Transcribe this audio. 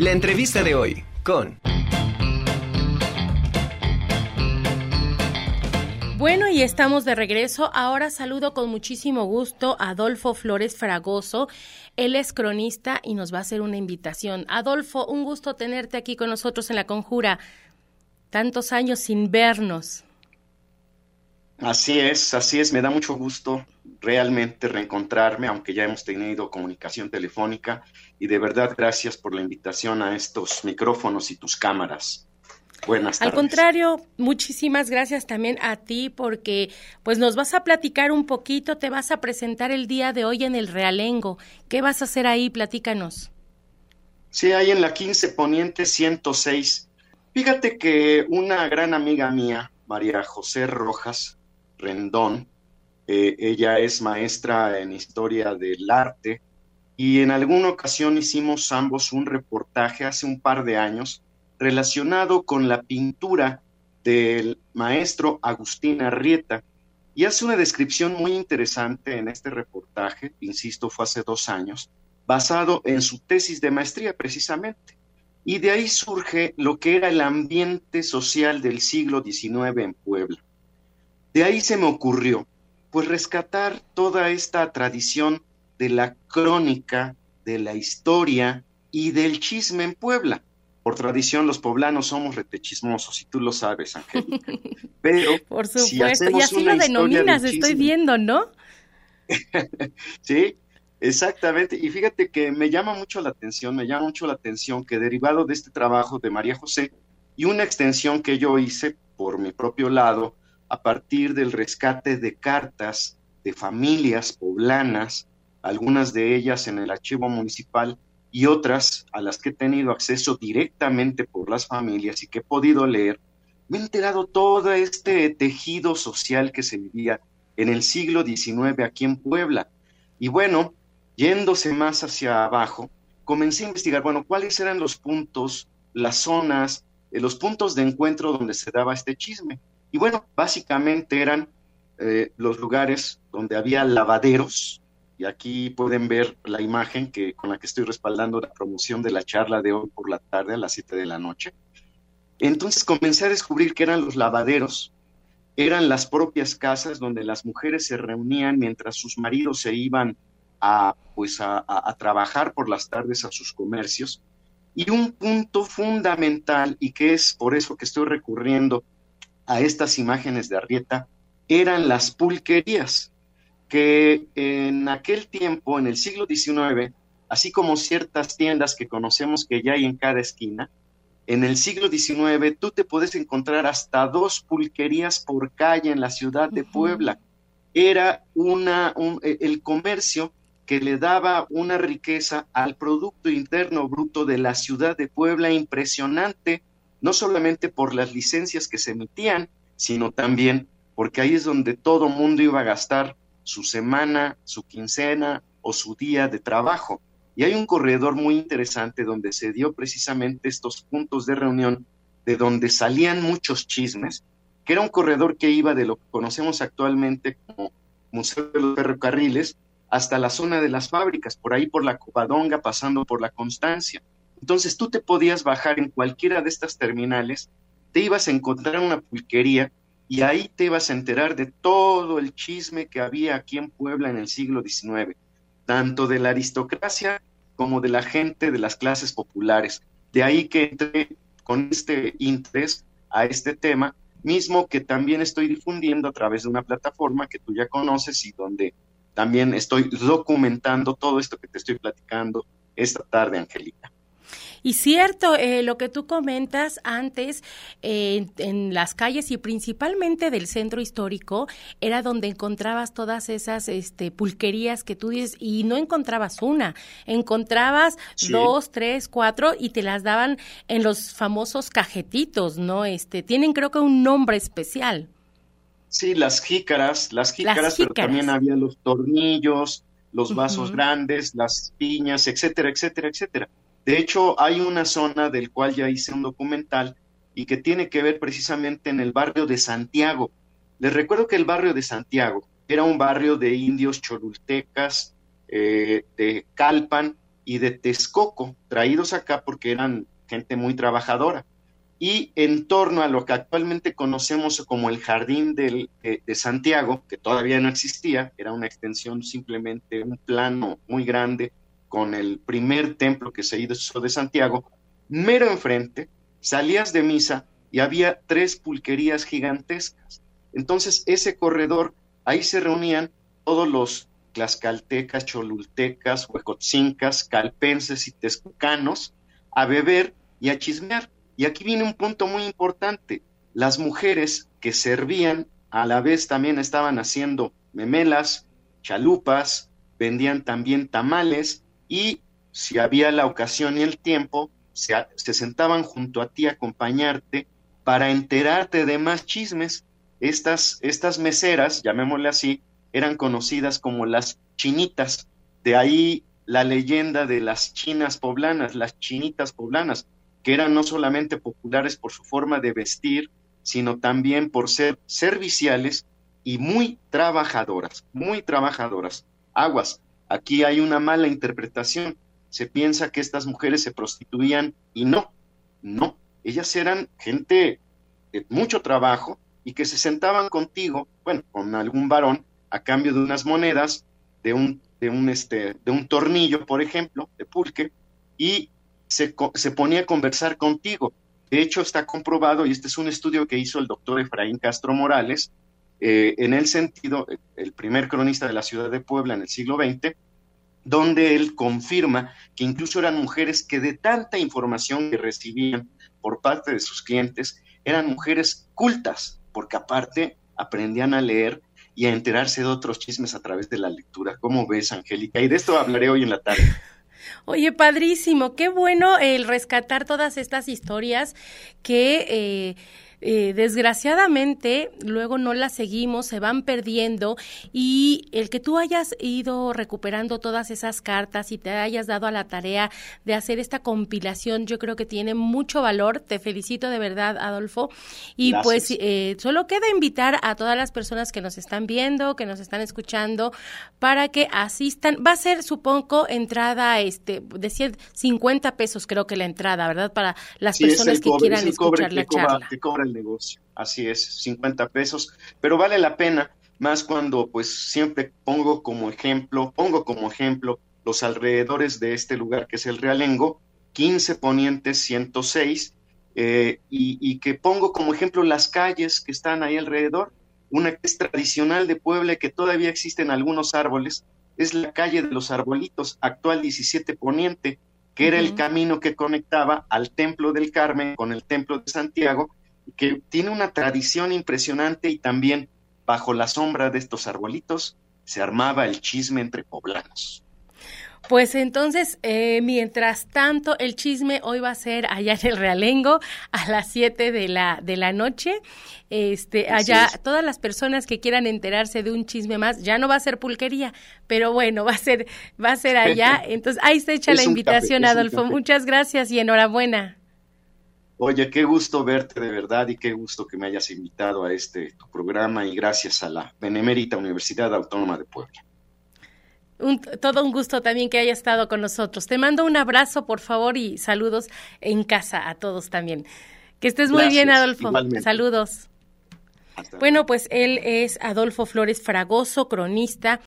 La entrevista de hoy con... Bueno, y estamos de regreso. Ahora saludo con muchísimo gusto a Adolfo Flores Fragoso. Él es cronista y nos va a hacer una invitación. Adolfo, un gusto tenerte aquí con nosotros en La Conjura. Tantos años sin vernos. Así es, así es. Me da mucho gusto realmente reencontrarme, aunque ya hemos tenido comunicación telefónica. Y de verdad, gracias por la invitación a estos micrófonos y tus cámaras. Buenas tardes. Al contrario, muchísimas gracias también a ti porque pues nos vas a platicar un poquito, te vas a presentar el día de hoy en el Realengo. ¿Qué vas a hacer ahí? Platícanos. Sí, ahí en la 15 Poniente 106. Fíjate que una gran amiga mía, María José Rojas Rendón, eh, ella es maestra en historia del arte y en alguna ocasión hicimos ambos un reportaje hace un par de años relacionado con la pintura del maestro Agustín Arrieta y hace una descripción muy interesante en este reportaje, insisto, fue hace dos años, basado en su tesis de maestría precisamente. Y de ahí surge lo que era el ambiente social del siglo XIX en Puebla. De ahí se me ocurrió, pues, rescatar toda esta tradición de la crónica, de la historia y del chisme en Puebla por tradición los poblanos somos retechismosos y tú lo sabes, Angélica. Pero por supuesto, y así lo denominas, estoy viendo, ¿no? sí, exactamente. Y fíjate que me llama mucho la atención, me llama mucho la atención que derivado de este trabajo de María José y una extensión que yo hice por mi propio lado a partir del rescate de cartas de familias poblanas, algunas de ellas en el archivo municipal y otras a las que he tenido acceso directamente por las familias y que he podido leer, me he enterado todo este tejido social que se vivía en el siglo XIX aquí en Puebla. Y bueno, yéndose más hacia abajo, comencé a investigar, bueno, cuáles eran los puntos, las zonas, eh, los puntos de encuentro donde se daba este chisme. Y bueno, básicamente eran eh, los lugares donde había lavaderos, y aquí pueden ver la imagen que, con la que estoy respaldando la promoción de la charla de hoy por la tarde a las 7 de la noche. Entonces comencé a descubrir que eran los lavaderos, eran las propias casas donde las mujeres se reunían mientras sus maridos se iban a, pues a, a trabajar por las tardes a sus comercios. Y un punto fundamental, y que es por eso que estoy recurriendo a estas imágenes de Arrieta, eran las pulquerías que en aquel tiempo, en el siglo XIX, así como ciertas tiendas que conocemos que ya hay en cada esquina, en el siglo XIX tú te puedes encontrar hasta dos pulquerías por calle en la ciudad de Puebla. Era una, e, el comercio que le daba una riqueza al Producto Interno Bruto de la ciudad de Puebla impresionante, no solamente por las licencias que se emitían, sino también porque ahí es donde todo mundo iba a gastar su semana, su quincena o su día de trabajo. Y hay un corredor muy interesante donde se dio precisamente estos puntos de reunión de donde salían muchos chismes, que era un corredor que iba de lo que conocemos actualmente como Museo de los Ferrocarriles hasta la zona de las fábricas, por ahí por la Covadonga, pasando por la Constancia. Entonces tú te podías bajar en cualquiera de estas terminales, te ibas a encontrar una pulquería y ahí te vas a enterar de todo el chisme que había aquí en Puebla en el siglo XIX, tanto de la aristocracia como de la gente de las clases populares. De ahí que entré con este interés a este tema, mismo que también estoy difundiendo a través de una plataforma que tú ya conoces y donde también estoy documentando todo esto que te estoy platicando esta tarde, Angélica. Y cierto, eh, lo que tú comentas antes eh, en las calles y principalmente del centro histórico era donde encontrabas todas esas este, pulquerías que tú dices y no encontrabas una, encontrabas dos, tres, cuatro y te las daban en los famosos cajetitos, ¿no? Este, tienen creo que un nombre especial. Sí, las jícaras, las jícaras, pero también había los tornillos, los vasos grandes, las piñas, etcétera, etcétera, etcétera. De hecho, hay una zona del cual ya hice un documental y que tiene que ver precisamente en el barrio de Santiago. Les recuerdo que el barrio de Santiago era un barrio de indios cholultecas, eh, de Calpan, y de Texcoco, traídos acá porque eran gente muy trabajadora. Y en torno a lo que actualmente conocemos como el Jardín de, Santiago, que todavía no existía, era una extensión simplemente, un plano muy grande con el primer templo que se hizo de Santiago, mero enfrente, salías de misa y había tres pulquerías gigantescas. Entonces, ese corredor, ahí se reunían todos los tlaxcaltecas, cholultecas, huejotzincas, calpenses y texcucanos a beber y a chismear. Y aquí viene un punto muy importante. Las mujeres que servían a la vez también estaban haciendo memelas, chalupas, vendían también tamales y si había la ocasión y el tiempo, se, se sentaban junto a ti a acompañarte para enterarte de más chismes. Estas, estas meseras, llamémosle así, eran conocidas como las chinitas. De ahí la leyenda de las chinas poblanas, las chinitas poblanas, que eran no solamente populares por su forma de vestir, sino también por ser serviciales y muy trabajadoras, muy trabajadoras. Aguas, aquí hay una mala interpretación. Se piensa que estas mujeres se prostituían y no, no, ellas eran gente de mucho trabajo y que se sentaban contigo, bueno, con algún varón, a cambio de unas monedas, de un, de un, este, de un tornillo, por ejemplo, de pulque, y se, se ponía a conversar contigo. De hecho, está comprobado, y este es un estudio que hizo el doctor Efraín Castro Morales, eh, en el sentido, el primer cronista de la ciudad de Puebla en el siglo XX, donde él confirma que incluso eran mujeres que de tanta información que recibían por parte de sus clientes, eran mujeres cultas, porque aparte aprendían a leer y a enterarse de otros chismes a través de la lectura. ¿Cómo ves, Angélica? Y de esto hablaré hoy en la tarde. Oye, padrísimo, qué bueno el rescatar todas estas historias que... Eh, eh, desgraciadamente luego no las seguimos, se van perdiendo y el que tú hayas ido recuperando todas esas cartas y te hayas dado a la tarea de hacer esta compilación, yo creo que tiene mucho valor. Te felicito de verdad, Adolfo. Y pues eh, solo queda invitar a todas las personas que nos están viendo, que nos están escuchando, para que asistan. Va a ser, supongo, entrada este de 150 pesos, creo que la entrada, ¿verdad? Para las personas que quieran escuchar la charla negocio. Así es, 50 pesos, pero vale la pena más cuando pues siempre pongo como ejemplo, pongo como ejemplo los alrededores de este lugar que es el Realengo, 15 ponientes 106, eh, y, y, que pongo como ejemplo las calles que están ahí alrededor. Una que es tradicional de Puebla que todavía existen algunos árboles, es la calle de los arbolitos, actual 17 poniente, que era el camino que conectaba al Templo del Carmen con el Templo de Santiago que tiene una tradición impresionante y también bajo la sombra de estos arbolitos se armaba el chisme entre poblanos. Pues entonces, eh, mientras tanto, el chisme hoy va a ser allá en el Realengo a las 7 de la, de la noche. Este, allá, todas las personas que quieran enterarse de un chisme más, ya no va a ser pulquería, pero bueno, va a ser, va a ser allá. Entonces, ahí se echa la invitación, Adolfo. Muchas gracias y enhorabuena. Oye, qué gusto verte de verdad y qué gusto que me hayas invitado a este tu programa y gracias a la Benemérita Universidad Autónoma de Puebla. todo un gusto también que haya estado con nosotros. Te mando un abrazo, por favor, y saludos en casa a todos también. Que estés muy bien, Adolfo. Saludos. Bueno, pues él es Adolfo Flores Fragoso, cronista